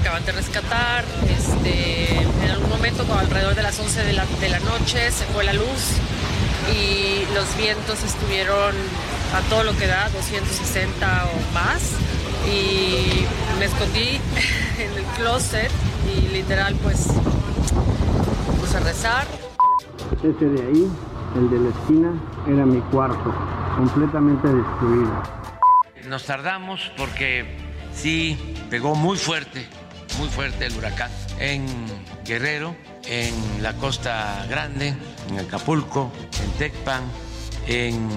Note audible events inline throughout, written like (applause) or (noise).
Acaban de rescatar. Este, en algún momento, como alrededor de las 11 de la, de la noche, se fue la luz y los vientos estuvieron a todo lo que da, 260 o más. Y me escondí (laughs) en el closet y literal pues puse a rezar. Ese de ahí, el de la esquina, era mi cuarto, completamente destruido. Nos tardamos porque sí pegó muy fuerte, muy fuerte el huracán en Guerrero, en la Costa Grande, en Acapulco, en Tecpan, en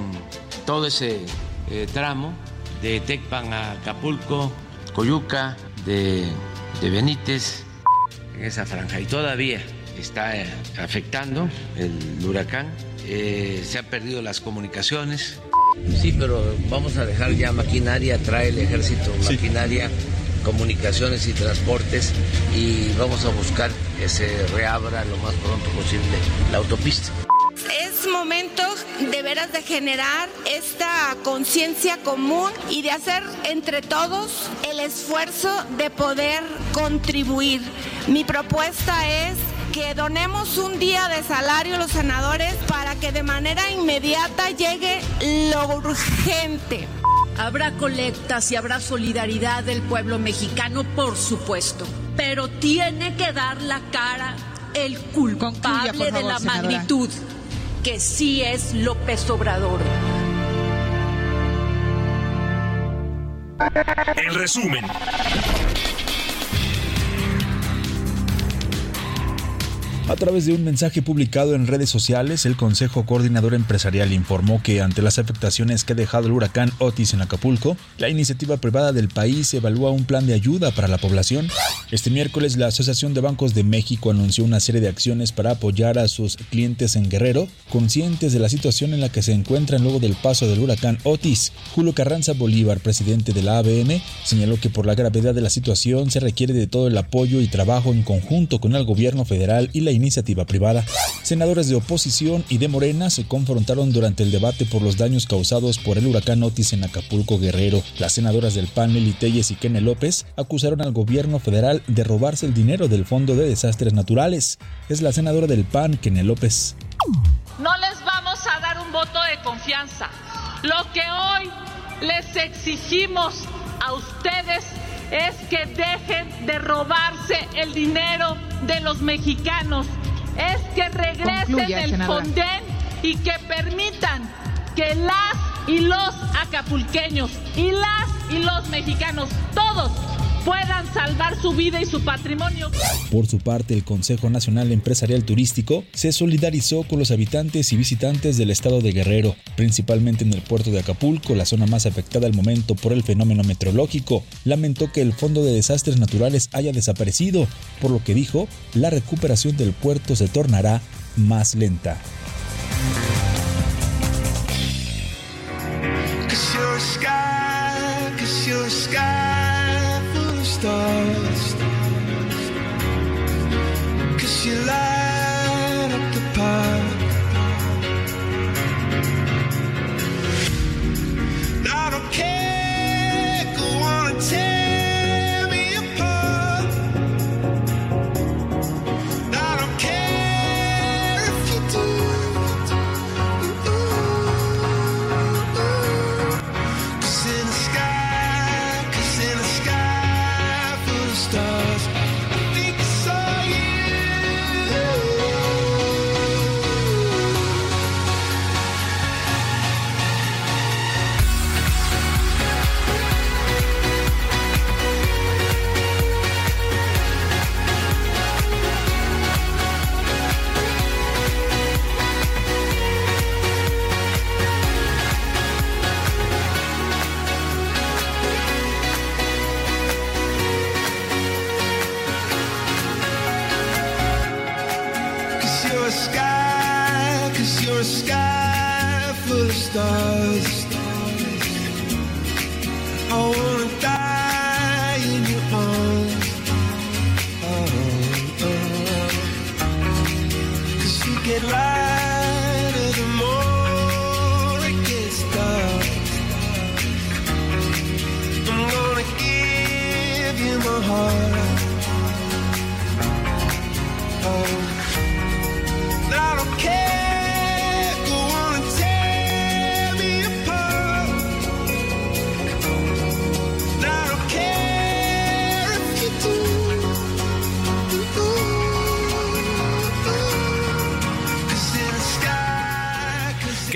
todo ese eh, tramo de Tecpan a Acapulco, Coyuca, de, de Benítez, en esa franja. Y todavía está eh, afectando el huracán. Eh, se han perdido las comunicaciones. Sí, pero vamos a dejar ya maquinaria, trae el ejército maquinaria, comunicaciones y transportes y vamos a buscar que se reabra lo más pronto posible la autopista. Es momento de veras de generar esta conciencia común y de hacer entre todos el esfuerzo de poder contribuir. Mi propuesta es que donemos un día de salario a los senadores para que de manera inmediata llegue lo urgente. Habrá colectas y habrá solidaridad del pueblo mexicano, por supuesto, pero tiene que dar la cara el culpable Concluya, de la senadora. magnitud, que sí es López Obrador. En resumen, A través de un mensaje publicado en redes sociales, el Consejo Coordinador Empresarial informó que ante las afectaciones que ha dejado el huracán Otis en Acapulco, la iniciativa privada del país evalúa un plan de ayuda para la población. Este miércoles, la Asociación de Bancos de México anunció una serie de acciones para apoyar a sus clientes en Guerrero, conscientes de la situación en la que se encuentran luego del paso del huracán Otis. Julio Carranza Bolívar, presidente de la ABM, señaló que por la gravedad de la situación se requiere de todo el apoyo y trabajo en conjunto con el gobierno federal y la iniciativa privada. Senadores de oposición y de Morena se confrontaron durante el debate por los daños causados por el huracán Otis en Acapulco Guerrero. Las senadoras del PAN, Lili Telles y Kene López, acusaron al gobierno federal de robarse el dinero del Fondo de Desastres Naturales. Es la senadora del PAN, Kene López. No les vamos a dar un voto de confianza. Lo que hoy les exigimos a ustedes es que dejen de robarse el dinero de los mexicanos. Es que regresen Concluya, el. Fonden y que permitan que las y los acapulqueños y las y los mexicanos, todos, puedan salvar su vida y su patrimonio. Por su parte, el Consejo Nacional Empresarial Turístico se solidarizó con los habitantes y visitantes del estado de Guerrero, principalmente en el puerto de Acapulco, la zona más afectada al momento por el fenómeno meteorológico. Lamentó que el Fondo de Desastres Naturales haya desaparecido, por lo que dijo, la recuperación del puerto se tornará más lenta. Cause you're a sky, cause you're a sky full of stars. Cause you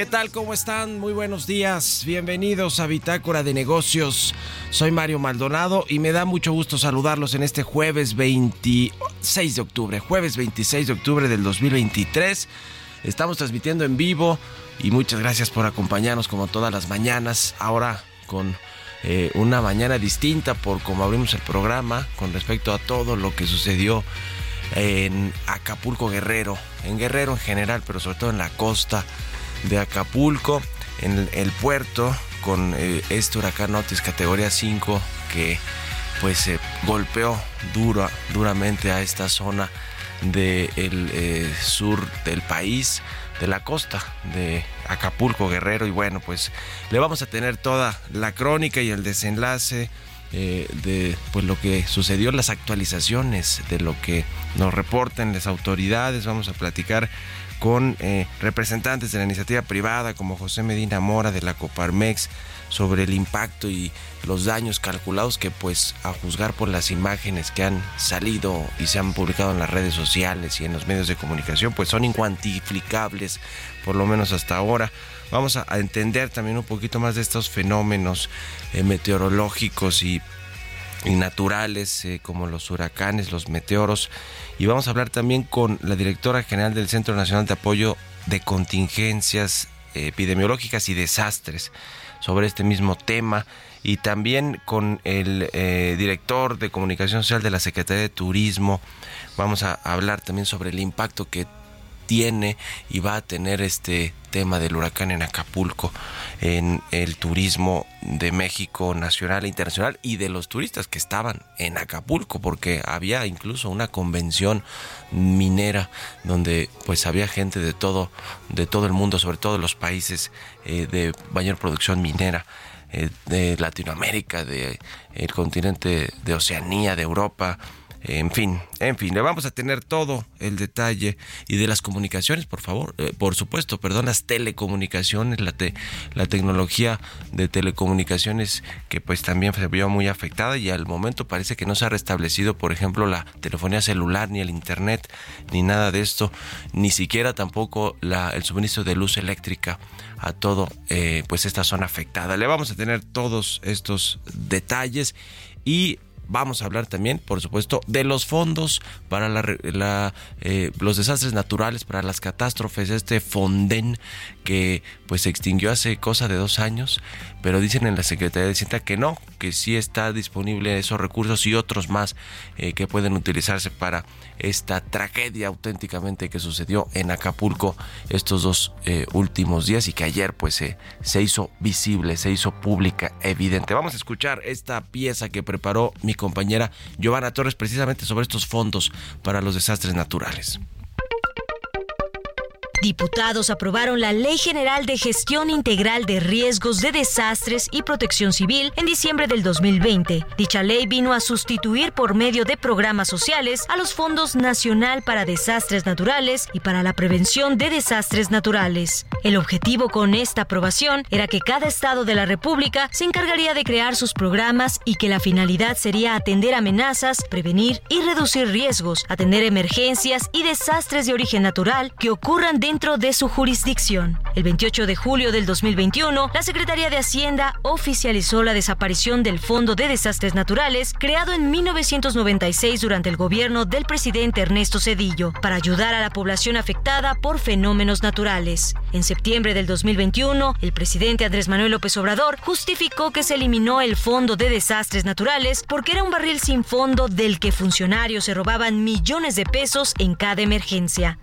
tal? ¿Cómo están? Muy buenos días. Bienvenidos a Bitácora de Negocios. Soy Mario Maldonado y me da mucho gusto saludarlos en este jueves 26 de octubre. Jueves 26 de octubre del 2023. Estamos transmitiendo en vivo y muchas gracias por acompañarnos como todas las mañanas. Ahora con eh, una mañana distinta por cómo abrimos el programa con respecto a todo lo que sucedió en Acapulco Guerrero, en Guerrero en general, pero sobre todo en la costa de Acapulco, en el, puerto, con eh, este huracán Otis categoría 5 que pues se golpeó duro, duramente a esta zona del eh, sur del país, de la costa de Acapulco Guerrero y bueno pues le vamos a tener toda la crónica y el desenlace eh, de pues lo que sucedió, las actualizaciones de lo que nos reportan las autoridades. Vamos a platicar con eh, representantes de la iniciativa privada como José Medina Mora de la Coparmex sobre el impacto y los daños calculados que pues a juzgar por las imágenes que han salido y se han publicado en las redes sociales y en los medios de comunicación pues son incuantificables por lo menos hasta ahora. Vamos a, entender también un poquito más de estos fenómenos eh, meteorológicos y y naturales eh, como los huracanes, los meteoros. Y vamos a hablar también con la directora general del Centro Nacional de Apoyo de Contingencias eh, Epidemiológicas y Desastres sobre este mismo tema. Y también con el eh, director de Comunicación Social de la Secretaría de Turismo. Vamos a hablar también sobre el impacto que tiene y va a tener este tema del huracán en Acapulco en el turismo de México nacional e internacional y de los turistas que estaban en Acapulco porque había incluso una convención minera donde pues había gente de todo de todo el mundo sobre todo los países eh, de mayor producción minera eh, de Latinoamérica de el continente de Oceanía de Europa en fin, en fin, le vamos a tener todo el detalle y de las comunicaciones, por favor, eh, por supuesto, perdón, las telecomunicaciones, la, te- la tecnología de telecomunicaciones que pues también se vio muy afectada y al momento parece que no se ha restablecido, por ejemplo, la telefonía celular, ni el internet, ni nada de esto, ni siquiera tampoco la, el suministro de luz eléctrica a todo eh, pues esta zona afectada. Le vamos a tener todos estos detalles y Vamos a hablar también, por supuesto, de los fondos para eh, los desastres naturales, para las catástrofes, este Fonden que pues se extinguió hace cosa de dos años, pero dicen en la Secretaría de Hacienda que no, que sí está disponible esos recursos y otros más eh, que pueden utilizarse para esta tragedia auténticamente que sucedió en Acapulco estos dos eh, últimos días y que ayer pues se, se hizo visible, se hizo pública, evidente. Vamos a escuchar esta pieza que preparó mi compañera Giovanna Torres precisamente sobre estos fondos para los desastres naturales. Diputados aprobaron la Ley General de Gestión Integral de Riesgos de Desastres y Protección Civil en diciembre del 2020. Dicha ley vino a sustituir por medio de programas sociales a los Fondos Nacional para Desastres Naturales y para la Prevención de Desastres Naturales. El objetivo con esta aprobación era que cada estado de la República se encargaría de crear sus programas y que la finalidad sería atender amenazas, prevenir y reducir riesgos, atender emergencias y desastres de origen natural que ocurran dentro de su jurisdicción. El 28 de julio del 2021, la Secretaría de Hacienda oficializó la desaparición del Fondo de Desastres Naturales, creado en 1996 durante el gobierno del presidente Ernesto Cedillo, para ayudar a la población afectada por fenómenos naturales. En septiembre del 2021, el presidente Andrés Manuel López Obrador justificó que se eliminó el Fondo de Desastres Naturales porque era un barril sin fondo del que funcionarios se robaban millones de pesos en cada emergencia.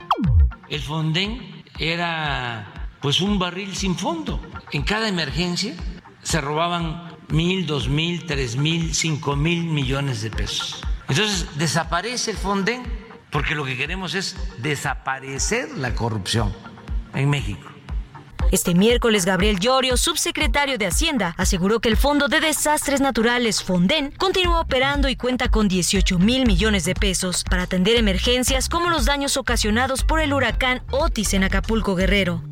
El Fonden era pues un barril sin fondo. En cada emergencia se robaban mil, dos mil, tres mil, cinco mil millones de pesos. Entonces desaparece el Fonden porque lo que queremos es desaparecer la corrupción en México. Este miércoles, Gabriel Llorio, subsecretario de Hacienda, aseguró que el Fondo de Desastres Naturales Fonden continúa operando y cuenta con 18 mil millones de pesos para atender emergencias como los daños ocasionados por el huracán Otis en Acapulco Guerrero.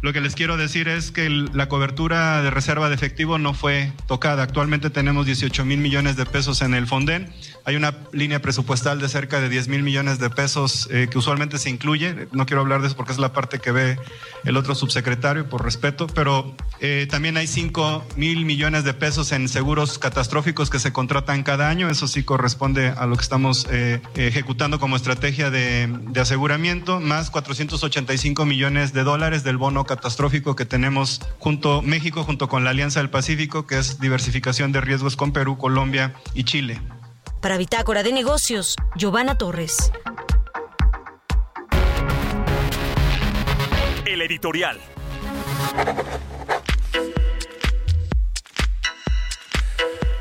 Lo que les quiero decir es que la cobertura de reserva de efectivo no fue tocada. Actualmente tenemos 18 mil millones de pesos en el Fonden. Hay una línea presupuestal de cerca de 10 mil millones de pesos eh, que usualmente se incluye. No quiero hablar de eso porque es la parte que ve el otro subsecretario, por respeto, pero eh, también hay 5 mil millones de pesos en seguros catastróficos que se contratan cada año. Eso sí corresponde a lo que estamos eh, ejecutando como estrategia de, aseguramiento, más 485 millones de dólares del bono catastrófico que tenemos junto México junto con la Alianza del Pacífico, que es diversificación de riesgos con Perú, Colombia y Chile. Para Bitácora de Negocios, Giovanna Torres. El editorial.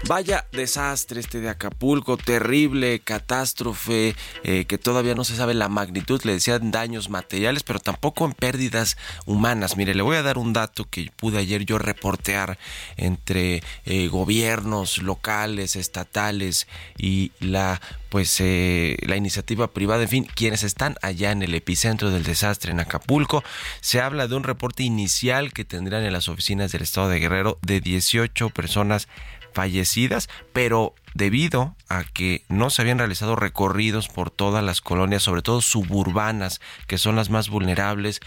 Vaya desastre este de Acapulco, terrible catástrofe, eh, que todavía no se sabe la magnitud, le decían daños materiales, pero tampoco en pérdidas humanas. Mire, le voy a dar un dato que pude ayer yo reportear entre eh, gobiernos locales, estatales y la pues eh, la iniciativa privada, en fin, quienes están allá en el epicentro del desastre en Acapulco. Se habla de un reporte inicial que tendrán en las oficinas del estado de Guerrero de 18 personas fallecidas, pero debido a que no se habían realizado recorridos por todas las colonias, sobre todo suburbanas, que son las más vulnerables,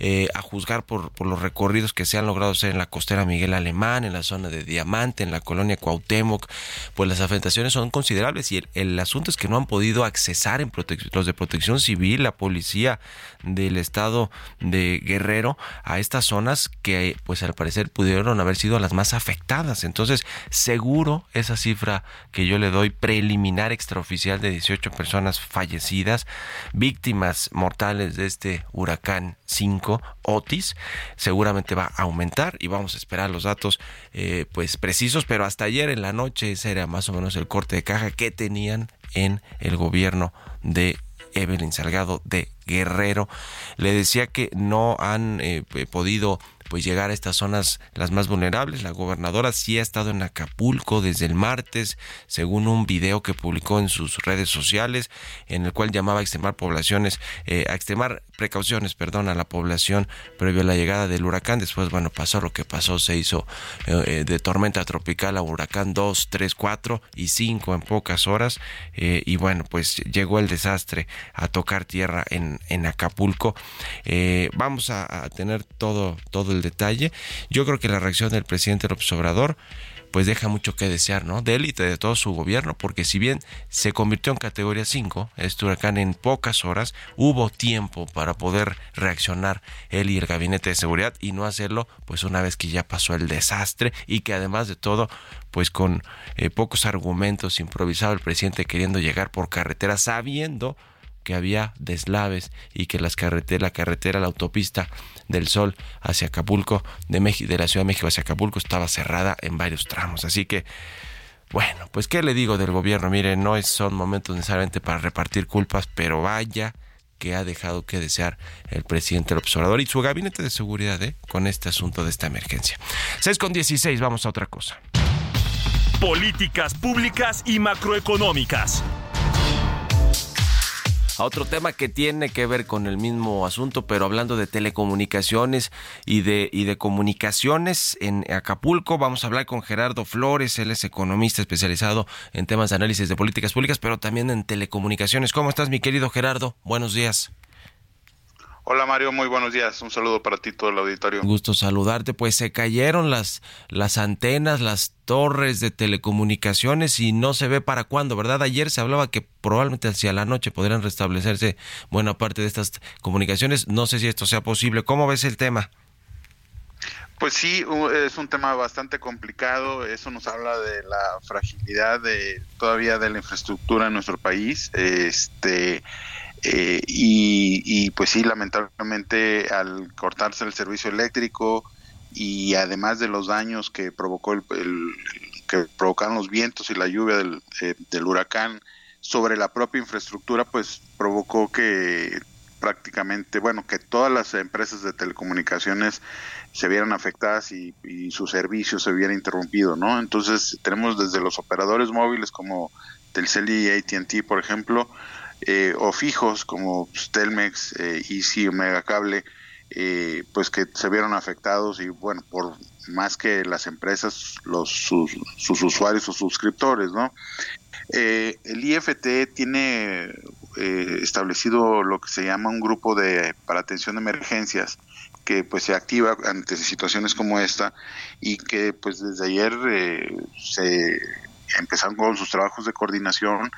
eh, a juzgar por, por, los recorridos que se han logrado hacer en la costera Miguel Alemán, en la zona de Diamante, en la colonia Cuauhtémoc, pues las afectaciones son considerables y el, asunto es que no han podido accesar en los de protección civil, la policía del estado de Guerrero a estas zonas que pues al parecer pudieron haber sido las más afectadas. Entonces, seguro esa cifra que yo le doy preliminar extraoficial de 18 personas fallecidas, víctimas mortales de este huracán 5 Otis, seguramente va a aumentar y vamos a esperar los datos eh, pues precisos, pero hasta ayer en la noche ese era más o menos el corte de caja que tenían en el gobierno de Evelyn Salgado de Guerrero. Le decía que no han eh, podido pues llegar a estas zonas las más vulnerables. La gobernadora sí ha estado en Acapulco desde el martes, según un video que publicó en sus redes sociales, en el cual llamaba a extremar poblaciones, eh, a extremar precauciones, perdón, a la población previo a la llegada del huracán. Después, bueno, pasó lo que pasó, se hizo eh, eh, de tormenta tropical a huracán 2, 3, 4 y 5 en pocas horas. y bueno, pues llegó el desastre a tocar tierra en, en Acapulco. vamos a, a, tener todo, todo el detalle. Yo creo que la reacción del presidente López Obrador pues deja mucho que desear, ¿no? De él y de todo su gobierno, porque si bien se convirtió en categoría 5, este huracán en pocas horas, hubo tiempo para poder reaccionar él y el gabinete de seguridad y no hacerlo, pues una vez que ya pasó el desastre y que además de todo, pues con eh, pocos argumentos improvisado el presidente queriendo llegar por carretera sabiendo que había deslaves y que las carreteras, la carretera, la autopista del Sol hacia Acapulco, de, de la Ciudad de México hacia Acapulco, estaba cerrada en varios tramos. Así que, bueno, pues qué le digo del gobierno. Mire, no son momentos necesariamente para repartir culpas, pero vaya que ha dejado que desear el presidente López Obrador y su gabinete de seguridad ¿eh? con este asunto de esta emergencia. 6 con 16, vamos a otra cosa. Políticas públicas y macroeconómicas a otro tema que tiene que ver con el mismo asunto, pero hablando de telecomunicaciones y de, y de comunicaciones en Acapulco. Vamos a hablar con Gerardo Flores, él es economista especializado en temas de análisis de políticas públicas, pero también en telecomunicaciones. ¿Cómo estás, mi querido Gerardo? Buenos días. Hola Mario, muy buenos días. Un saludo para ti todo el auditorio. Gusto saludarte. Pues se cayeron las las antenas, las torres de telecomunicaciones y no se ve para cuándo, ¿verdad? Ayer se hablaba que probablemente hacia la noche podrían restablecerse buena parte de estas comunicaciones. No sé si esto sea posible. ¿Cómo ves el tema? Pues sí, es un tema bastante complicado. Eso nos habla de la fragilidad de todavía de la infraestructura en nuestro país. Este Eh, y, pues sí, lamentablemente al cortarse el servicio eléctrico y además de los daños que provocó el, que provocaron los vientos y la lluvia del, eh, del huracán sobre la propia infraestructura, pues provocó que prácticamente, bueno, que todas las empresas de telecomunicaciones se vieran afectadas y, y su servicio se viera interrumpido, ¿no? Entonces tenemos desde los operadores móviles como Telcel y AT&T, por ejemplo, eh, o fijos como pues, Telmex, eh, Easy, Omega Cable, eh, pues que se vieron afectados y bueno, por más que las empresas, los sus, usuarios o suscriptores, ¿no? Eh, el IFT tiene eh, establecido lo que se llama un grupo de para atención de emergencias que pues se activa ante situaciones como esta y que pues desde ayer eh, se empezaron con sus trabajos de coordinación.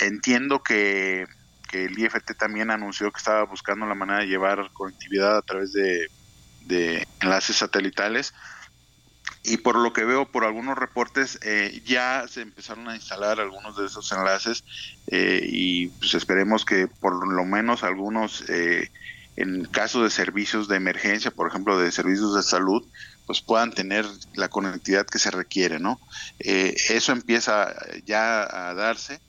Entiendo que, que, el IFT también anunció que estaba buscando la manera de llevar conectividad a través de, enlaces satelitales y por lo que veo por algunos reportes eh, ya se empezaron a instalar algunos de esos enlaces eh, y pues esperemos que por lo menos algunos eh, en caso de servicios de emergencia, por ejemplo de servicios de salud, pues puedan tener la conectividad que se requiere, ¿no? eso empieza ya a darse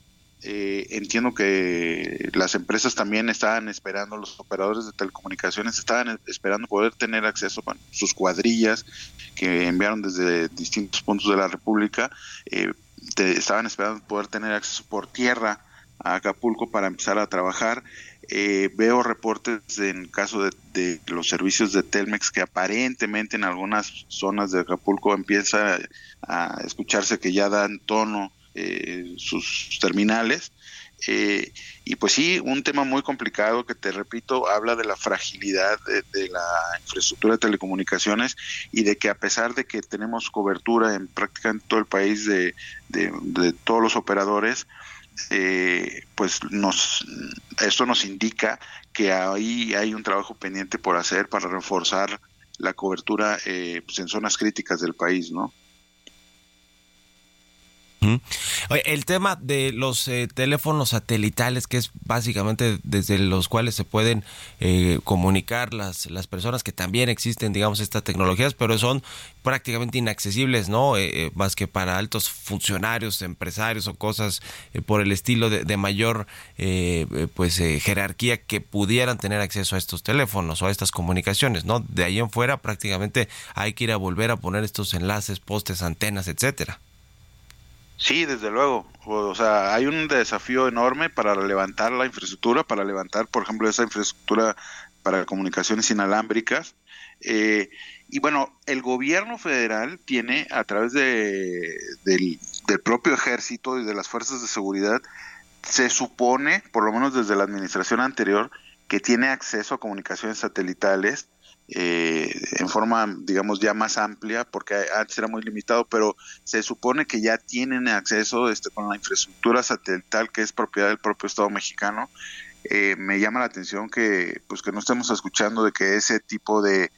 eh, entiendo que las empresas también estaban esperando, los operadores de telecomunicaciones estaban esperando poder tener acceso a sus cuadrillas que enviaron desde distintos puntos de la República, eh, estaban esperando poder tener acceso por tierra a Acapulco para empezar a trabajar. Eh, veo reportes en caso de, de, los servicios de Telmex que aparentemente en algunas zonas de Acapulco empieza a escucharse que ya dan tono eh, sus terminales. Eh, y pues sí, un tema muy complicado que te repito, habla de la fragilidad de, la infraestructura de telecomunicaciones y de que a pesar de que tenemos cobertura en prácticamente todo el país de, de todos los operadores, eh, pues nos esto nos indica que ahí hay un trabajo pendiente por hacer para reforzar la cobertura eh, pues en zonas críticas del país, ¿no? El tema de los eh, teléfonos satelitales, que es básicamente desde los cuales se pueden eh, comunicar las, las personas que también existen, digamos, estas tecnologías, pero son prácticamente inaccesibles, ¿no? Eh, más que para altos funcionarios, empresarios o cosas por el estilo de, de mayor, pues, jerarquía que pudieran tener acceso a estos teléfonos o a estas comunicaciones, ¿no? De ahí en fuera prácticamente hay que ir a volver a poner estos enlaces, postes, antenas, etcétera. Sí, desde luego. O sea, hay un desafío enorme para levantar la infraestructura, para levantar, por ejemplo, esa infraestructura para comunicaciones inalámbricas. Eh, y bueno, el gobierno federal tiene, a través de, del, del propio ejército y de las fuerzas de seguridad, se supone, por lo menos desde la administración anterior, que tiene acceso a comunicaciones satelitales eh, en forma, digamos, ya más amplia, porque antes era muy limitado, pero se supone que ya tienen acceso este, con la infraestructura satelital que es propiedad del propio Estado mexicano. Eh, me llama la atención que, pues, que no estemos escuchando de que ese tipo de,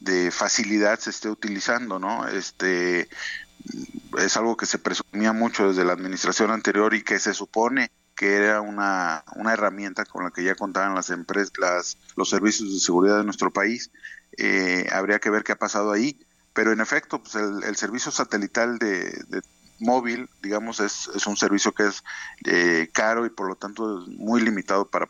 de facilidad se esté utilizando, ¿no? Este es algo que se presumía mucho desde la administración anterior y que se supone que era una, una herramienta con la que ya contaban las empresas, las, los servicios de seguridad de nuestro país. Eh, habría que ver qué ha pasado ahí, pero en efecto, pues el, el servicio satelital de, de móvil, digamos, es, es, un servicio que es eh, caro y por lo tanto es muy limitado para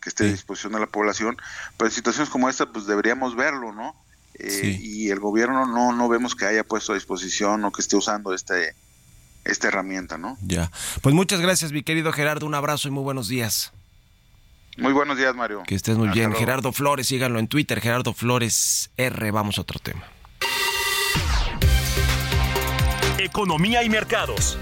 que esté a disposición de la población. Pero en situaciones como esta, pues deberíamos verlo, ¿no? Eh, sí. Y el gobierno no, no vemos que haya puesto a disposición o que esté usando este, esta herramienta, ¿no? Ya. Pues muchas gracias, mi querido Gerardo. Un abrazo y muy buenos días. Muy buenos días, Mario. Que estés muy Hasta bien. Luego. Gerardo Flores, síganlo en Twitter, Gerardo Flores R. Vamos a otro tema. Economía y mercados.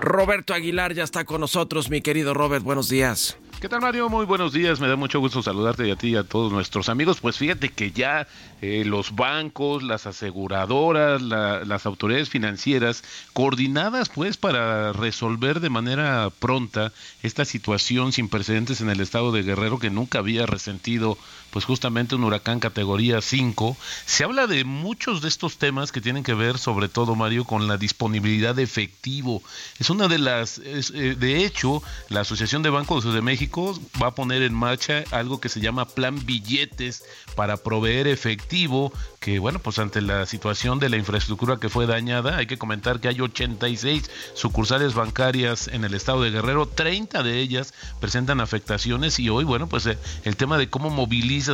Roberto Aguilar ya está con nosotros, mi querido Robert. Buenos días. ¿Qué tal Mario? Muy buenos días, me da mucho gusto saludarte y a ti y a todos nuestros amigos. Pues fíjate que ya eh, los bancos, las aseguradoras, la- las autoridades financieras, coordinadas pues para resolver de manera pronta esta situación sin precedentes en el estado de Guerrero que nunca había resentido pues justamente un huracán categoría 5. Se habla de muchos de estos temas que tienen que ver sobre todo Mario con la disponibilidad de efectivo. Es una de las, eh, de hecho, la Asociación de Bancos de México va a poner en marcha algo que se llama Plan Billetes para proveer efectivo, que bueno, pues ante la situación de la infraestructura que fue dañada, hay que comentar que hay 86 sucursales bancarias en el estado de Guerrero, 30 de ellas presentan afectaciones y hoy, bueno, pues eh, el tema de cómo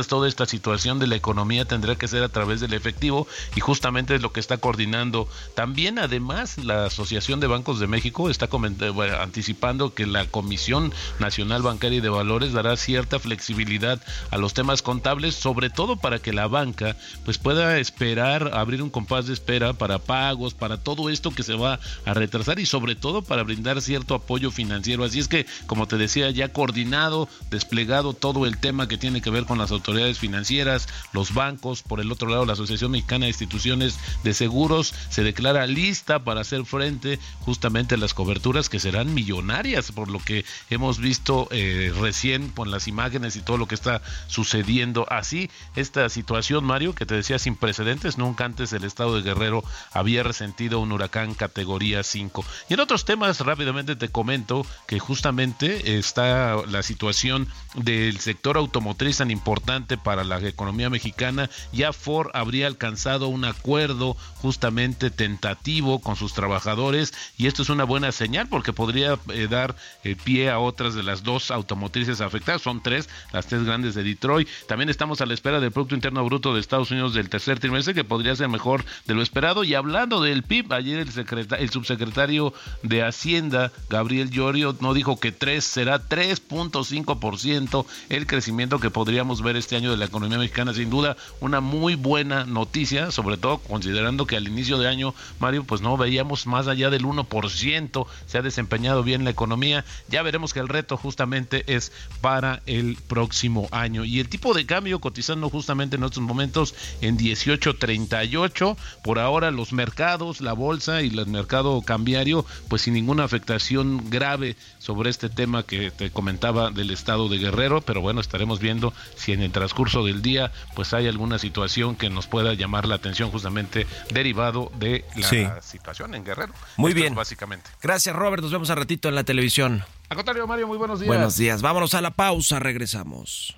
toda esta situación de la economía tendrá que ser a través del efectivo y justamente es lo que está coordinando. También además la Asociación de Bancos de México está eh, anticipando que la Comisión Nacional Bancaria y de Valores dará cierta flexibilidad a los temas contables, sobre todo para que la banca pues pueda esperar, abrir un compás de espera para pagos, para todo esto que se va a retrasar y sobre todo para brindar cierto apoyo financiero. Así es que, como te decía, ya coordinado, desplegado todo el tema que tiene que ver con las autoridades financieras, los bancos, por el otro lado la Asociación Mexicana de Instituciones de Seguros se declara lista para hacer frente justamente a las coberturas que serán millonarias, por lo que hemos visto eh, recién con las imágenes y todo lo que está sucediendo. Así, esta situación, Mario, que te decía sin precedentes, nunca antes el estado de Guerrero había resentido un huracán categoría 5. Y en otros temas, rápidamente te comento que justamente está la situación del sector automotriz tan importante para la economía mexicana. Ya Ford habría alcanzado un acuerdo justamente tentativo con sus trabajadores y esto es una buena señal porque podría eh, dar eh, pie a otras de las dos automotrices afectadas. Son tres, las tres grandes de Detroit. También estamos a la espera del Producto Interno Bruto de Estados Unidos del tercer trimestre que podría ser mejor de lo esperado. Y hablando del PIB, ayer el, secreta- el subsecretario de Hacienda, Gabriel Llorio, no dijo que 3 será 3.5% el crecimiento que podríamos ver este año de la economía mexicana. Sin duda, una muy buena noticia, sobre todo considerando que al inicio de año, Mario, pues no veíamos más allá del 1%. Se ha desempeñado bien la economía. Ya veremos que el reto justamente es para el próximo año. Y el tipo de cambio cotizando justamente en estos momentos en 18.38. Por ahora los mercados, la bolsa y el mercado cambiario, pues sin ninguna afectación grave sobre este tema que te comentaba del estado de Guerrero. Pero bueno, estaremos viendo si en el transcurso del día pues hay alguna situación que nos pueda llamar la atención justamente derivado de la Sí. situación en Guerrero. Muy Esto bien. básicamente. Gracias, Robert. Nos vemos a ratito en la televisión. Al contrario, Mario, muy buenos días. Buenos días. Vámonos a la pausa. Regresamos.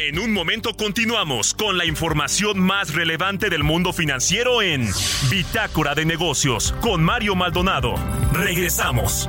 En un momento continuamos con la información más relevante del mundo financiero en Bitácora de Negocios con Mario Maldonado. Regresamos.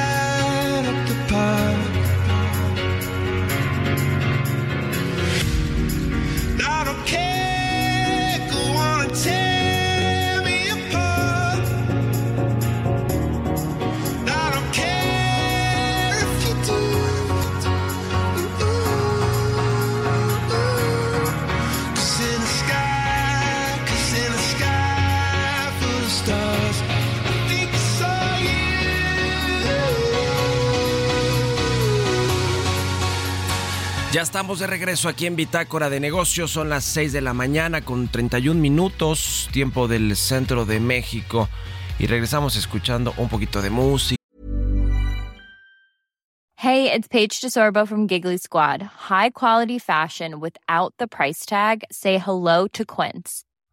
Ya estamos de regreso aquí en Bitácora de Negocios. Son las 6 de la mañana con 31 minutos, tiempo del centro de México. Y regresamos escuchando un poquito de música. Hey, it's Paige DeSorbo from Giggly Squad. High quality fashion without the price tag. Say hello to Quince.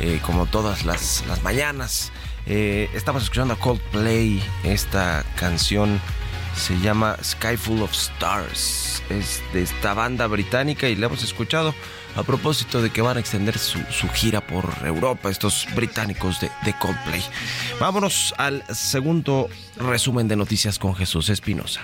Eh, como todas las, las mañanas. Eh, estamos escuchando a Coldplay. Esta canción se llama Sky Full of Stars. Es de esta banda británica y la hemos escuchado a propósito de que van a extender su, su gira por Europa, estos británicos de, de Coldplay. Vámonos al segundo resumen de noticias con Jesús Espinosa.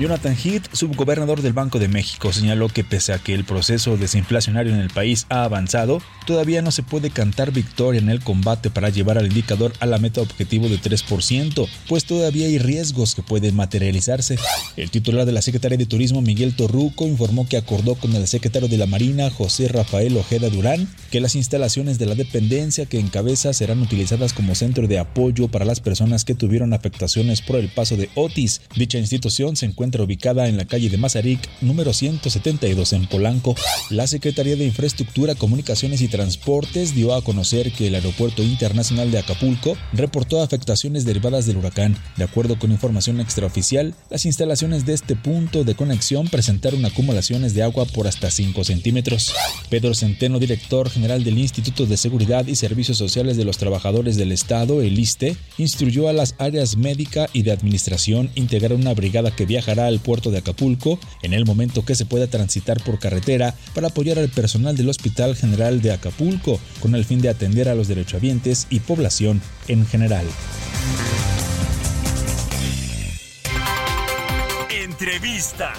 Jonathan Heath, subgobernador del Banco de México, señaló que pese a que el proceso desinflacionario en el país ha avanzado, todavía no se puede cantar victoria en el combate para llevar al indicador a la meta objetivo de 3%, pues todavía hay riesgos que pueden materializarse. El titular de la Secretaría de Turismo, Miguel Torruco, informó que acordó con el secretario de la Marina, José Rafael Ojeda Durán, que las instalaciones de la dependencia que encabeza serán utilizadas como centro de apoyo para las personas que tuvieron afectaciones por el paso de Otis. Dicha institución se encuentra ubicada en la calle de Mazarik, número 172 en Polanco. La Secretaría de Infraestructura, Comunicaciones y Transportes dio a conocer que el Aeropuerto Internacional de Acapulco reportó afectaciones derivadas del huracán. De acuerdo con información extraoficial, las instalaciones de este punto de conexión presentaron acumulaciones de agua por hasta 5 centímetros. Pedro Centeno, director general del Instituto de Seguridad y Servicios Sociales de los Trabajadores del Estado, el ISTE, instruyó a las áreas médica y de administración integrar una brigada que viajará al puerto de Acapulco en el momento que se pueda transitar por carretera para apoyar al personal del Hospital General de Acapulco con el fin de atender a los derechohabientes y población en general. Entrevista.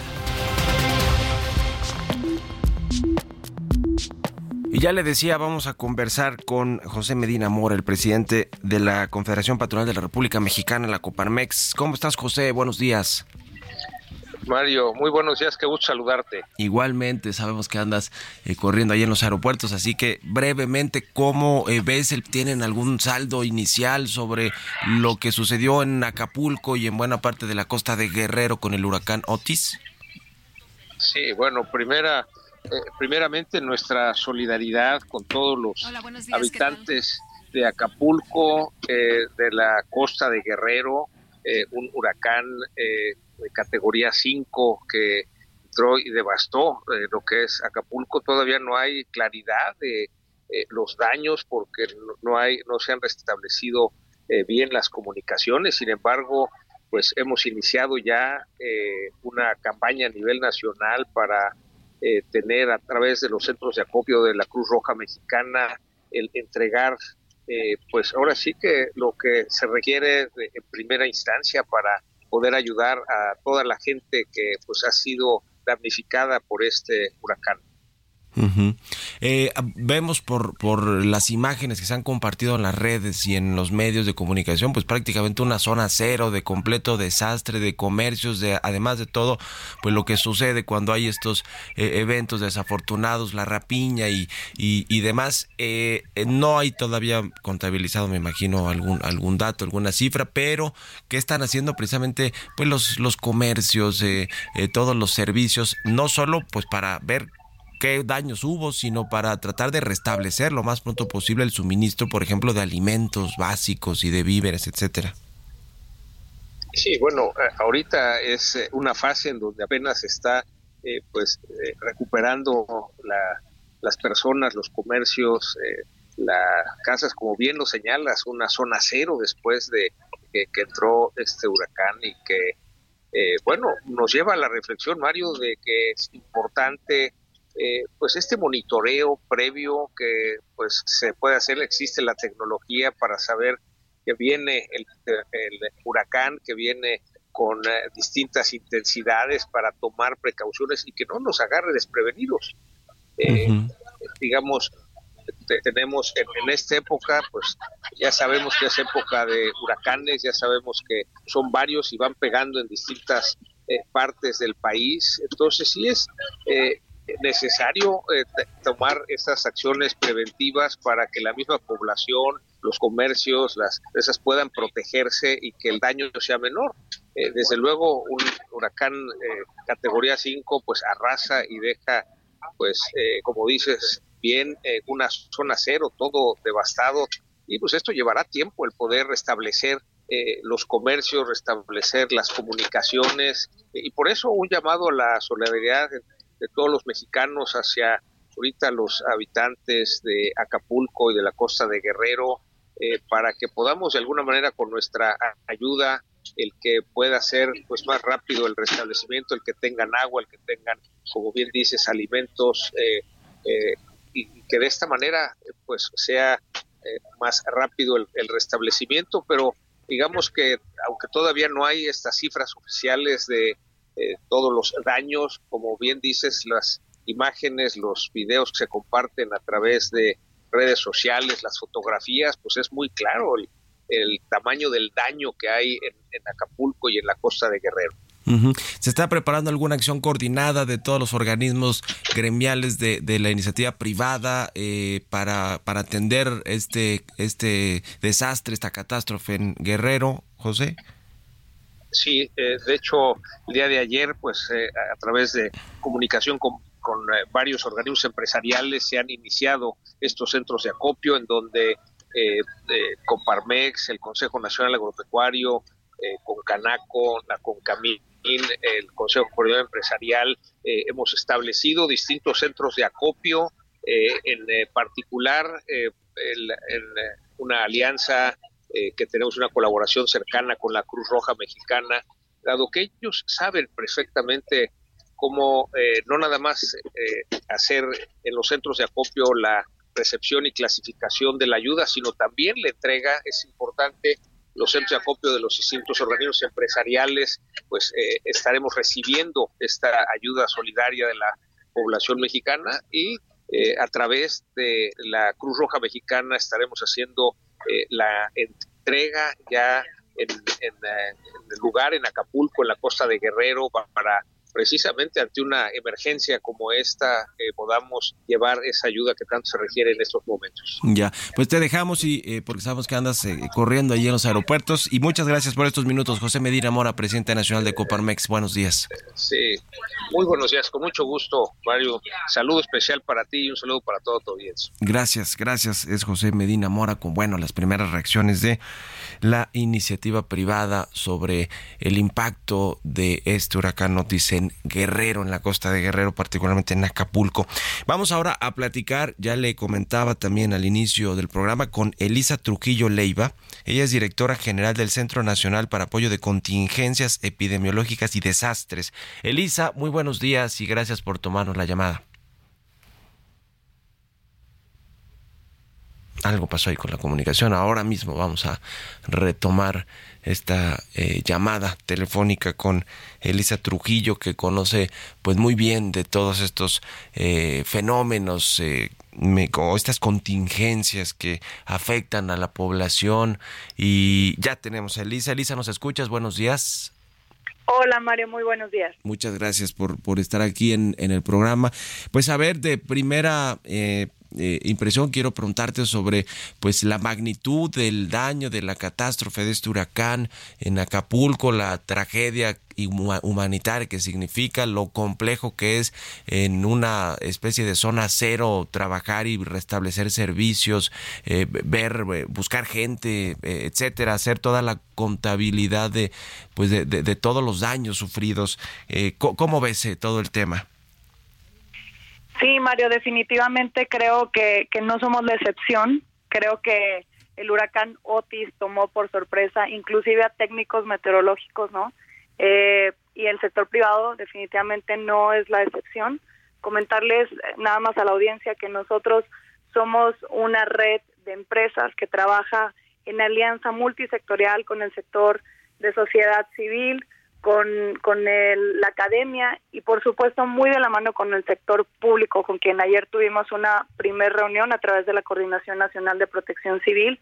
Y ya le decía, vamos a conversar con José Medina Mora, el presidente de la Confederación Patronal de la República Mexicana, la Coparmex. ¿Cómo estás, José? Buenos días. Mario, muy buenos días, qué gusto saludarte. Igualmente, sabemos que andas eh, corriendo ahí en los aeropuertos, así que brevemente, ¿cómo eh, ves? El, ¿Tienen algún saldo inicial sobre lo que sucedió en Acapulco y en buena parte de la costa de Guerrero con el huracán Otis? Sí, bueno, primera, eh, primeramente nuestra solidaridad con todos los habitantes de Acapulco, eh, de la costa de Guerrero, eh, un huracán eh, de categoría 5 que entró y devastó eh, lo que es Acapulco. Todavía no hay claridad de eh, los daños porque no- hay, no se han restablecido eh, bien las comunicaciones. Sin embargo, pues hemos iniciado ya eh, una campaña a nivel nacional para eh, tener a través de los centros de acopio de la Cruz Roja Mexicana el entregar eh, pues ahora sí que lo que se requiere de- en primera instancia para poder ayudar a toda la gente que pues ha sido damnificada por este huracán. Eh, vemos por, por las imágenes que se han compartido en las redes y en los medios de comunicación, pues prácticamente una zona cero de completo desastre de comercios, de además de todo, pues lo que sucede cuando hay estos eh, eventos desafortunados, la rapiña y, y, demás. Eh, no hay todavía contabilizado, me imagino, algún, algún dato, alguna cifra, pero ¿qué están haciendo precisamente pues los, los comercios, todos los servicios, no solo pues para ver qué daños hubo, sino para tratar de restablecer lo más pronto posible el suministro, por ejemplo, de alimentos básicos y de víveres, etcétera. Sí, bueno, eh, ahorita es eh, una fase en donde apenas está eh, pues eh, recuperando la- las personas, los comercios, las casas, como bien lo señalas, una zona cero después de que, entró este huracán y que, bueno, nos lleva a la reflexión, Mario, de que es importante eh, pues este monitoreo previo que pues se puede hacer, existe la tecnología para saber que viene el, el huracán, que viene con eh, distintas intensidades para tomar precauciones y que no nos agarre desprevenidos. Eh, Digamos, te- tenemos en, en esta época, pues ya sabemos que es época de huracanes, ya sabemos que son varios y van pegando en distintas eh, partes del país. Entonces sí es eh, necesario eh, tomar estas acciones preventivas para que la misma población, los comercios, las empresas puedan protegerse y que el daño sea menor. Eh, desde luego, un huracán eh, categoría 5 pues arrasa y deja, pues, como dices, bien una zona cero, todo devastado. Y pues esto llevará tiempo el poder restablecer los comercios, restablecer las comunicaciones y por eso un llamado a la solidaridad de todos los mexicanos hacia ahorita los habitantes de Acapulco y de la costa de Guerrero, eh, para que podamos de alguna manera con nuestra ayuda, el que pueda ser pues más rápido el restablecimiento, el que tengan agua, el que tengan, como bien dices, alimentos, eh, eh, y, que de esta manera pues sea más rápido el, el restablecimiento, pero digamos que aunque todavía no hay estas cifras oficiales de eh, todos los daños, como bien dices, las imágenes, los videos que se comparten a través de redes sociales, las fotografías, pues es muy claro el, tamaño del daño que hay en, Acapulco y en la costa de Guerrero. ¿Se está preparando alguna acción coordinada de todos los organismos gremiales de, la iniciativa privada eh, para, para atender este, este desastre, esta catástrofe en Guerrero, José? Sí, eh, de hecho, el día de ayer, pues eh, a través de comunicación con, eh, varios organismos empresariales se han iniciado estos centros de acopio en donde Comparmex, el Consejo Nacional Agropecuario, con Canaco, la Concamín, el Consejo Coordinador Empresarial, hemos establecido distintos centros de acopio, en particular en una alianza eh, que tenemos una colaboración cercana con la Cruz Roja Mexicana, dado que ellos saben perfectamente cómo eh, no nada más eh, hacer en los centros de acopio la recepción y clasificación de la ayuda, sino también la entrega, es importante, los centros de acopio de los distintos organismos empresariales, pues estaremos recibiendo esta ayuda solidaria de la población mexicana y a través de la Cruz Roja Mexicana estaremos haciendo eh, la entrega ya en, en, el lugar, en Acapulco, en la costa de Guerrero, para precisamente ante una emergencia como esta eh, podamos llevar esa ayuda que tanto se requiere en estos momentos. Ya, pues te dejamos y eh, porque sabemos que andas corriendo allí en los aeropuertos y muchas gracias por estos minutos. José Medina Mora, presidente nacional de Coparmex, buenos días. Sí, muy buenos días, con mucho gusto, Mario. Saludo especial para ti y un saludo para todo tu audiencia. Gracias, gracias. Es José Medina Mora con, bueno, las primeras reacciones de la iniciativa privada sobre el impacto de este huracán Otis Guerrero, en la costa de Guerrero, particularmente en Acapulco. Vamos ahora a platicar, ya le comentaba también al inicio del programa, con Elisa Trujillo Leiva. Ella es directora general del Centro Nacional para Apoyo de Contingencias Epidemiológicas y Desastres. Elisa, muy buenos días y gracias por tomarnos la llamada. Algo pasó ahí con la comunicación. Ahora mismo vamos a retomar esta eh, llamada telefónica con Elisa Trujillo, que conoce pues muy bien de todos estos eh, fenómenos eh, o estas contingencias que afectan a la población. Y ya tenemos a Elisa. Elisa, ¿nos escuchas? Buenos días. Hola Mario, muy buenos días. Muchas gracias por, por estar aquí en, en el programa. Pues a ver, de primera eh, eh, impresión quiero preguntarte sobre pues la magnitud del daño de la catástrofe de este huracán en Acapulco, la tragedia humanitaria que significa, lo complejo que es en una especie de zona cero trabajar y restablecer servicios, eh, ver, eh, buscar gente, etcétera, hacer toda la contabilidad de pues de, de, todos los daños sufridos. ¿Cómo ves todo el tema? Sí, Mario, definitivamente creo que, no somos la excepción. Creo que el huracán Otis tomó por sorpresa inclusive a técnicos meteorológicos, ¿no? Eh, y el sector privado definitivamente no es la excepción. Comentarles eh, nada más a la audiencia que nosotros somos una red de empresas que trabaja en alianza multisectorial con el sector de sociedad civil, con, con la academia y por supuesto muy de la mano con el sector público, con quien ayer tuvimos una primer reunión a través de la Coordinación Nacional de Protección Civil.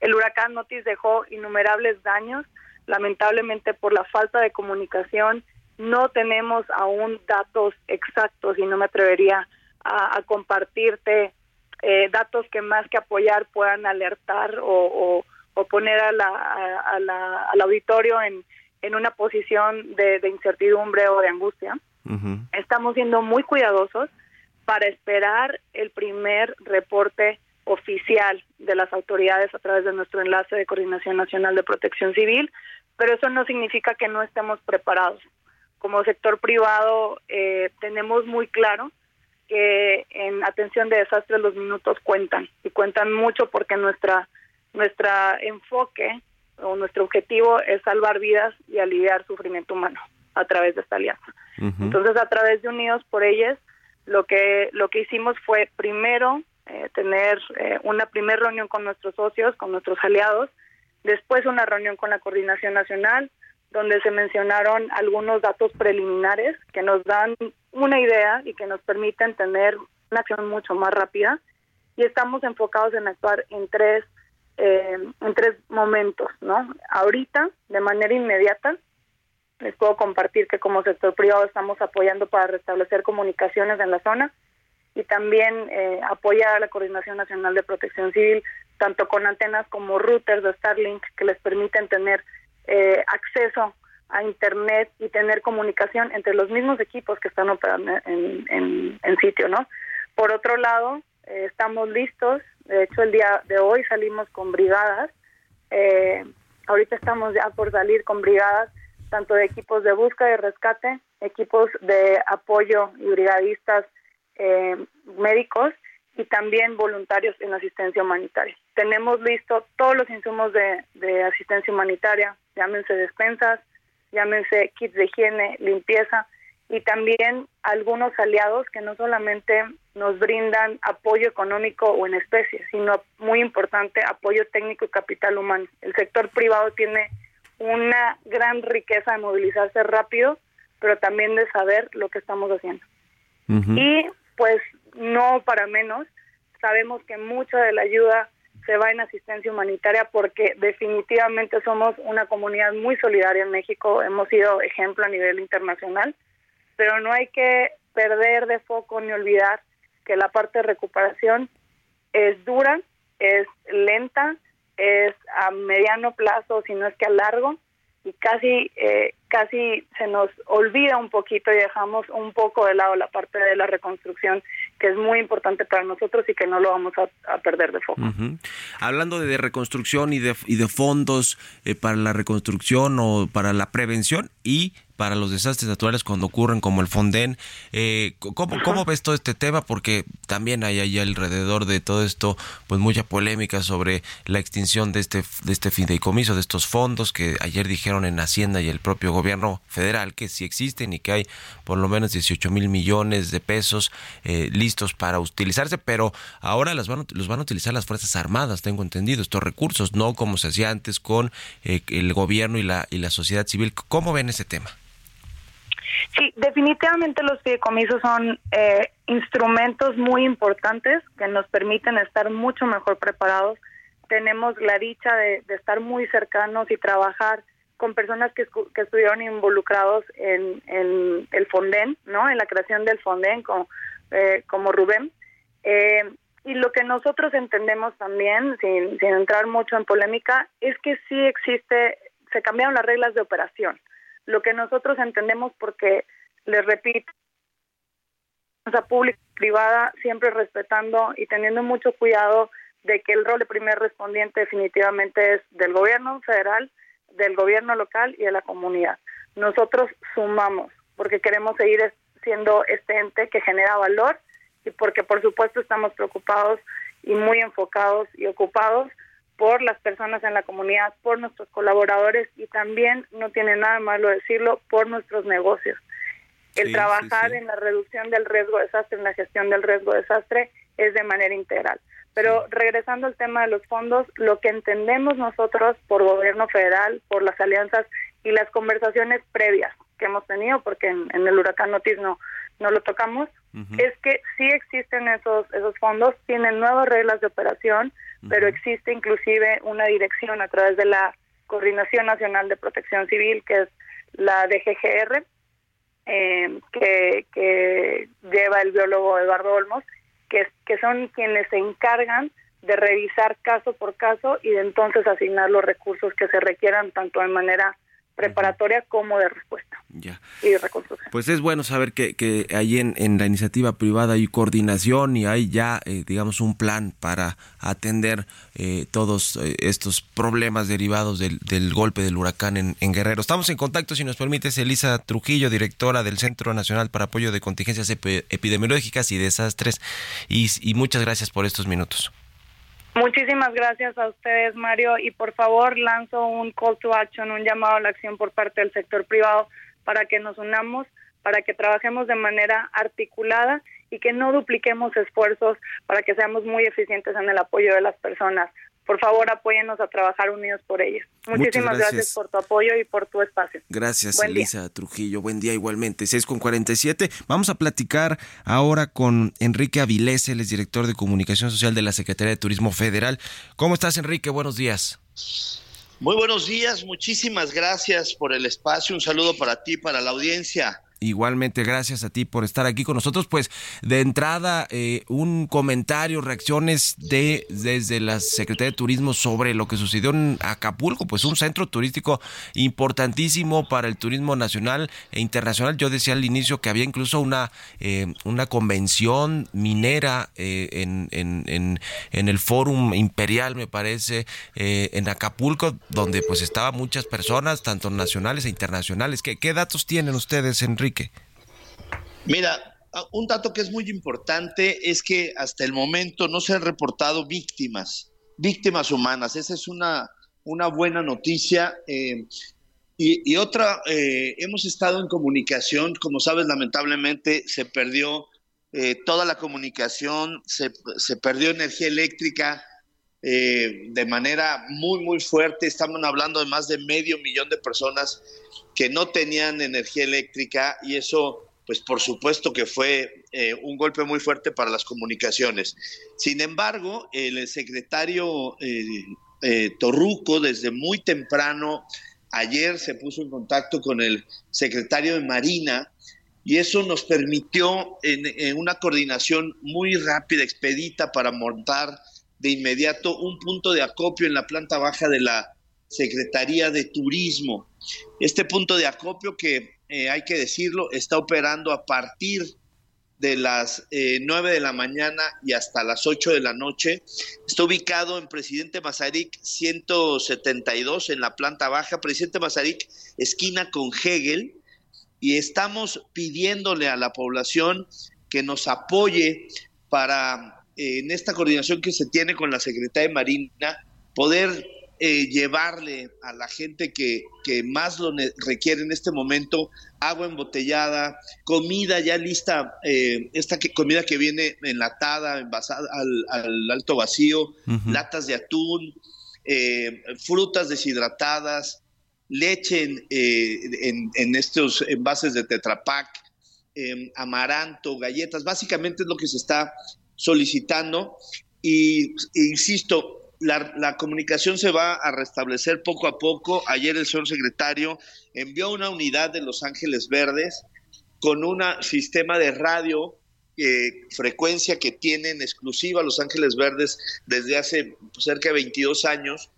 El huracán Otis dejó innumerables daños, lamentablemente por la falta de comunicación no tenemos aún datos exactos y no me atrevería a, compartirte eh, datos que más que apoyar puedan alertar o, o, poner a a, a la, al auditorio en, en una posición de, de incertidumbre o de angustia. Estamos siendo muy cuidadosos para esperar el primer reporte oficial de las autoridades a través de nuestro enlace de Coordinación Nacional de Protección Civil, pero eso no significa que no estemos preparados. Como sector privado eh, tenemos muy claro que en atención de desastres los minutos cuentan y cuentan mucho porque nuestra nuestra enfoque o nuestro objetivo es salvar vidas y aliviar sufrimiento humano a través de esta alianza. Entonces, a través de Unidos por Ellas, lo que lo que hicimos fue primero eh, tener eh, una primera reunión con nuestros socios, con nuestros aliados, después una reunión con la coordinación nacional, donde se mencionaron algunos datos preliminares que nos dan una idea y que nos permiten tener una acción mucho más rápida. Y estamos enfocados en actuar en tres eh, en tres momentos, ¿no? Ahorita, de manera inmediata, les puedo compartir que como sector privado estamos apoyando para restablecer comunicaciones en la zona y también eh, apoyar a la Coordinación Nacional de Protección Civil, tanto con antenas como routers de Starlink que les permiten tener eh, acceso a Internet y tener comunicación entre los mismos equipos que están operando en, en, en sitio, ¿no? Por otro lado, eh, estamos listos, de hecho el día de hoy salimos con brigadas, eh, ahorita estamos ya por salir con brigadas tanto de equipos de búsqueda y rescate, equipos de apoyo y brigadistas eh, médicos y también voluntarios en asistencia humanitaria. Tenemos listo todos los insumos de, de asistencia humanitaria, llámense despensas, llámense kits de higiene, limpieza y también algunos aliados que no solamente nos brindan apoyo económico o en especie, sino muy importante apoyo técnico y capital humano. El sector privado tiene una gran riqueza de movilizarse rápido, pero también de saber lo que estamos haciendo. Y pues no para menos, sabemos que mucha de la ayuda se va en asistencia humanitaria porque definitivamente somos una comunidad muy solidaria en México, hemos sido ejemplo a nivel internacional, pero no hay que perder de foco ni olvidar que la parte de recuperación es dura, es lenta, es a mediano plazo, si no es que a largo, y casi eh, casi se nos olvida un poquito y dejamos un poco de lado la parte de la reconstrucción que es muy importante para nosotros y que no lo vamos a, perder de foco. Hablando de, reconstrucción y de, y de fondos eh, para la reconstrucción o para la prevención y para los desastres naturales cuando ocurren como el Fonden. Eh, ¿cómo, ¿Cómo ves todo este tema? Porque también hay ahí alrededor de todo esto pues mucha polémica sobre la extinción de este, de este fideicomiso, de estos fondos que ayer dijeron en Hacienda y el propio gobierno federal que sí existen y que hay por lo menos 18 mil millones de pesos eh, listos para utilizarse, pero ahora las van, los van a utilizar las Fuerzas Armadas, tengo entendido, estos recursos, no como se hacía antes con eh, el gobierno y la, y la sociedad civil. ¿Cómo ven ese tema? Sí, definitivamente los fideicomisos son eh, instrumentos muy importantes que nos permiten estar mucho mejor preparados. Tenemos la dicha de, estar muy cercanos y trabajar con personas que, que estuvieron involucrados en, el Fonden, ¿no? En la creación del Fonden, como, eh, como Rubén. Eh, y lo que nosotros entendemos también, sin, sin entrar mucho en polémica, es que sí existe, se cambiaron las reglas de operación lo que nosotros entendemos porque, les repito, la pública y privada siempre respetando y teniendo mucho cuidado de que el rol de primer respondiente definitivamente es del gobierno federal, del gobierno local y de la comunidad. Nosotros sumamos porque queremos seguir siendo este ente que genera valor y porque por supuesto estamos preocupados y muy enfocados y ocupados por las personas en la comunidad, por nuestros colaboradores y también, no tiene nada malo decirlo, por nuestros negocios. El trabajar en la reducción del riesgo de desastre, en la gestión del riesgo de desastre, es de manera integral. Pero regresando al tema de los fondos, lo que entendemos nosotros por gobierno federal, por las alianzas y las conversaciones previas que hemos tenido, porque en, el huracán Otis no, no lo tocamos, es que sí existen esos, esos fondos, tienen nuevas reglas de operación, pero existe inclusive una dirección a través de la Coordinación Nacional de Protección Civil, que es la DGGR, eh, que, que lleva el biólogo Eduardo Olmos, que, que son quienes se encargan de revisar caso por caso y de entonces asignar los recursos que se requieran tanto de manera preparatoria como de respuesta Ya. y de reconstrucción. Pues es bueno saber que, que ahí en, en la iniciativa privada hay coordinación y hay ya, eh, digamos, un plan para atender eh, todos eh, estos problemas derivados del, del golpe del huracán en, en Guerrero. Estamos en contacto, si nos permites, Elisa Trujillo, directora del Centro Nacional para Apoyo de Contingencias Epi- Epidemiológicas y Desastres, y, y muchas gracias por estos minutos. Muchísimas gracias a ustedes, Mario, y por favor lanzo un call to action, un llamado a la acción por parte del sector privado para que nos unamos, para que trabajemos de manera articulada y que no dupliquemos esfuerzos para que seamos muy eficientes en el apoyo de las personas. Por favor, apóyennos a trabajar unidos por ellas. Muchas Muchísimas gracias. gracias. por tu apoyo y por tu espacio. Gracias, Buen día. Elisa Trujillo. Buen día igualmente. 6 con 47. Vamos a platicar ahora con Enrique Avilés, él es director de comunicación social de la Secretaría de Turismo Federal. ¿Cómo estás, Enrique? Buenos días. Muy buenos días, muchísimas gracias por el espacio. Un saludo para ti, para la audiencia. Igualmente, gracias a ti por estar aquí con nosotros. Pues de entrada, eh, un comentario, reacciones de desde la Secretaría de Turismo sobre lo que sucedió en Acapulco, pues un centro turístico importantísimo para el turismo nacional e internacional. Yo decía al inicio que había incluso una, eh, una convención minera eh, en, en, en, el Fórum Imperial, me parece, eh, en Acapulco, donde pues estaban muchas personas, tanto nacionales e internacionales. ¿Qué, qué datos tienen ustedes, Enrique? Mira, un dato que es muy importante es que hasta el momento no se han reportado víctimas, víctimas humanas. Esa es una, una buena noticia. eh, y, y otra, eh, hemos estado en comunicación, como sabes, lamentablemente se perdió eh, toda la comunicación, se, se perdió energía eléctrica eh, de manera muy, muy fuerte. Estamos hablando de más de medio millón de personas que no tenían energía eléctrica y eso, pues por supuesto que fue eh, un golpe muy fuerte para las comunicaciones. Sin embargo, el secretario eh, Torruco desde muy temprano, ayer se puso en contacto con el secretario de Marina y eso nos permitió en una coordinación muy rápida, expedita para montar de inmediato un punto de acopio en la planta baja de la Secretaría de Turismo. Este punto de acopio que, eh, hay que decirlo, está operando a partir de las eh, 9 de la mañana y hasta las 8 de la noche. Está ubicado en Presidente Mazarik 172 en la planta baja, Presidente Mazarik, esquina con Hegel, y estamos pidiéndole a la población que nos apoye para, en esta coordinación que se tiene con la Secretaría de Marina, poder eh, llevarle a la gente que, que más lo requiere en este momento agua embotellada, comida ya lista, eh, esta que, comida que viene enlatada, envasada al, al alto vacío, latas de atún, eh, frutas deshidratadas, leche en, eh, en- en estos envases de Tetra Pak, eh, amaranto, galletas, básicamente es lo que se está solicitando y insisto, la, comunicación se va a restablecer poco a poco. Ayer el señor secretario envió una unidad de Los Ángeles Verdes con un sistema de radio eh, frecuencia que tienen exclusiva Los Ángeles Verdes desde hace cerca de 22 años,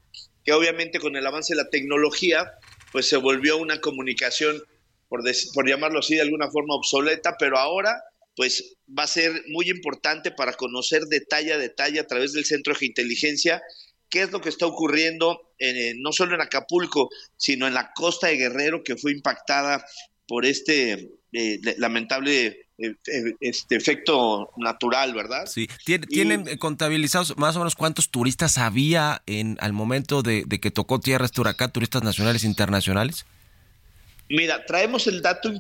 que obviamente con el avance de la tecnología, pues se volvió una comunicación, por, por llamarlo así, de alguna forma obsoleta, pero ahora pues va a ser muy importante para conocer detalle a detalle a través del Centro de Inteligencia qué es lo que está ocurriendo eh, no solo en Acapulco, sino en la costa de Guerrero que fue impactada por este eh, lamentable eh, eh, este efecto natural, ¿verdad? Sí. ¿Tien- ¿Tienen contabilizados más o menos cuántos turistas había en al momento de, de que tocó tierra este huracán, turistas nacionales e internacionales? Mira, traemos el dato,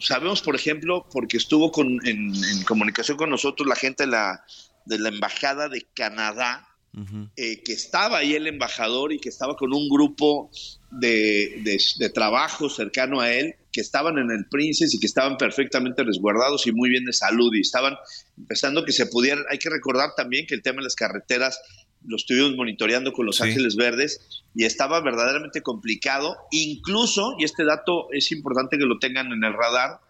sabemos, por ejemplo, porque estuvo con, en, en comunicación con nosotros la gente de la, de la Embajada de Canadá, eh, que estaba ahí el embajador y que estaba con un grupo de, de- de trabajo cercano a él, que estaban en el Princess y que estaban perfectamente resguardados y muy bien de salud y estaban empezando que se pudieran, hay que recordar también que el tema de las carreteras lo estuvimos monitoreando con Los Sí. Ángeles Verdes y estaba verdaderamente complicado, incluso, y este dato es importante que lo tengan en el radar,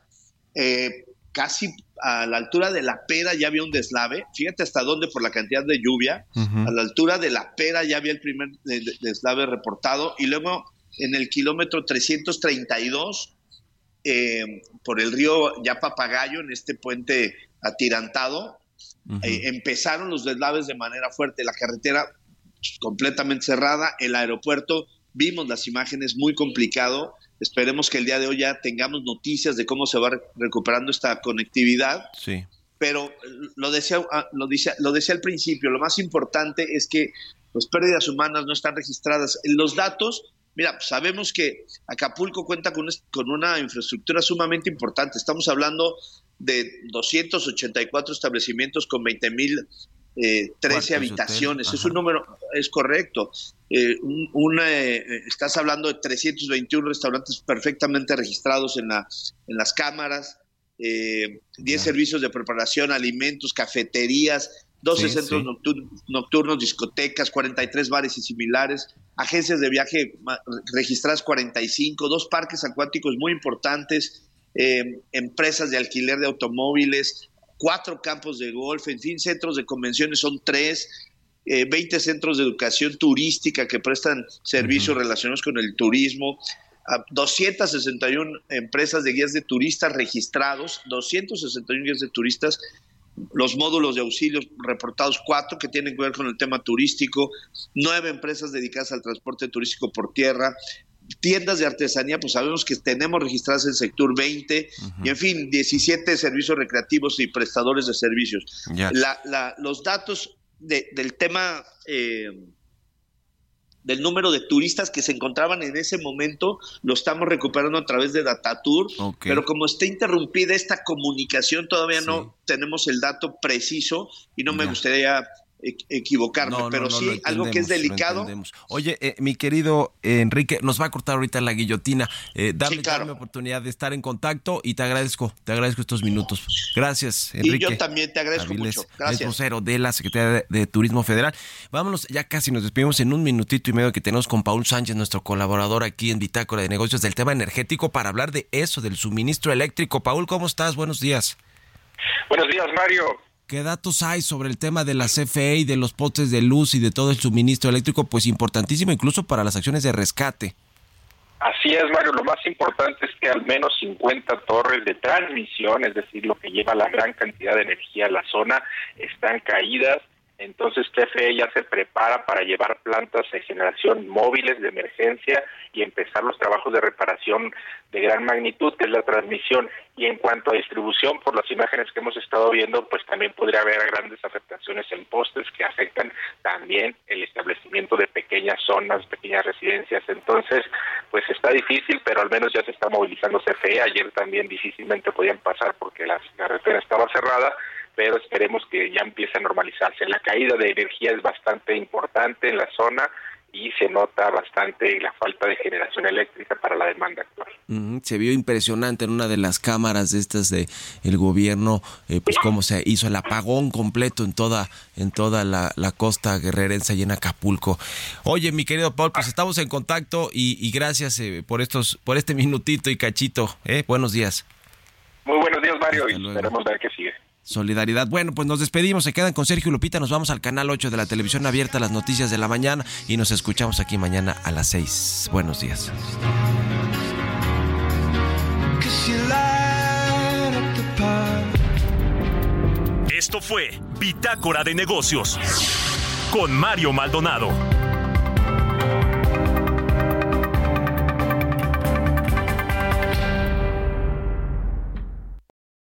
eh, casi a la altura de la pera ya había un deslave, fíjate hasta dónde por la cantidad de lluvia, a la altura de la pera ya había el primer de- de- deslave reportado y luego en el kilómetro 332 eh, por el río ya Papagayo, en este puente atirantado, eh, empezaron los deslaves de manera fuerte, la carretera completamente cerrada, el aeropuerto, vimos las imágenes, muy complicado, esperemos que el día de hoy ya tengamos noticias de cómo se va re- recuperando esta conectividad, Sí. pero lo decía, ah, lo, decía, lo decía al principio, lo más importante es que las pérdidas humanas no están registradas. Los datos, mira, sabemos que Acapulco cuenta con una infraestructura sumamente importante. Estamos hablando de 284 establecimientos con 20 mil eh, 13 Cuartos de habitaciones. Es un número, es correcto. Eh, un- una, eh, estás hablando de 321 restaurantes perfectamente registrados en, la, en las cámaras, eh, 10 servicios de preparación, alimentos, cafeterías, 12 Sí, centros sí. noctur- nocturnos, discotecas, 43 bares y similares, agencias de viaje registradas 45, dos parques acuáticos muy importantes, eh, empresas de alquiler de automóviles, cuatro campos de golf, en fin, centros de convenciones son tres, eh, 20 centros de educación turística que prestan servicios relacionados con el turismo, a 261 empresas de guías de turistas registrados, 261 guías de turistas, los módulos de auxilio reportados, cuatro que tienen que ver con el tema turístico, nueve empresas dedicadas al transporte turístico por tierra, tiendas de artesanía, pues sabemos que tenemos registradas en sector 20, y en fin, 17 servicios recreativos y prestadores de servicios. La- la- los datos de- del tema eh, del número de turistas que se encontraban en ese momento lo estamos recuperando a través de Datatur, pero como está interrumpida esta comunicación todavía no tenemos el dato preciso y no me gustaría equivocarme, No, no, pero no, sí algo que es delicado. Oye, eh, mi querido eh, Enrique, nos va a cortar ahorita la guillotina. Eh, dame, dame oportunidad de estar en contacto y te agradezco, te agradezco estos minutos. Gracias, Y Enrique. yo también te agradezco Avilés, mucho. es Gracias. vocero de la Secretaría de, de Turismo Federal. Vámonos, ya casi nos despedimos en un minutito y medio que tenemos con Paul Sánchez, nuestro colaborador aquí en Bitácora de Negocios del tema energético para hablar de eso, del suministro eléctrico. Paul, ¿cómo estás? Buenos días. Buenos días, Mario. ¿Qué datos hay sobre el tema de la CFE y de los postes de luz y de todo el suministro eléctrico? Pues importantísimo incluso para las acciones de rescate. Así es, Mario. Lo más importante es que al menos 50 torres de transmisión, es decir, lo que lleva la gran cantidad de energía a la zona, están caídas. Entonces, TFE ya se prepara para llevar plantas de generación móviles de emergencia y empezar los trabajos de reparación de gran magnitud, que es la transmisión. Y en cuanto a distribución, por las imágenes que hemos estado viendo, pues también podría haber grandes afectaciones en postes que afectan también el establecimiento de pequeñas zonas, pequeñas residencias. Entonces, pues está difícil, pero al menos ya se está movilizando CFE. Ayer también difícilmente podían pasar porque la carretera estaba cerrada, pero esperemos que ya empiece a normalizarse. La caída de energía es bastante importante en la zona y se nota bastante la falta de generación eléctrica para la demanda actual. Se vio impresionante en una de las cámaras de estas de el gobierno, eh, pues cómo se hizo el apagón completo en toda en toda la, la costa guerrerense y en Acapulco. Oye, mi querido Paul, pues estamos en contacto y, y gracias eh, por estos por este minutito y cachito. ¿eh? Buenos días. Muy buenos días, Mario, y esperemos ver qué sigue. Solidaridad. Bueno, pues nos despedimos. Se quedan con Sergio y Lupita. Nos vamos al canal 8 de la televisión abierta, las noticias de la mañana. Y nos escuchamos aquí mañana a las 6. Buenos días. Esto fue Bitácora de Negocios con Mario Maldonado.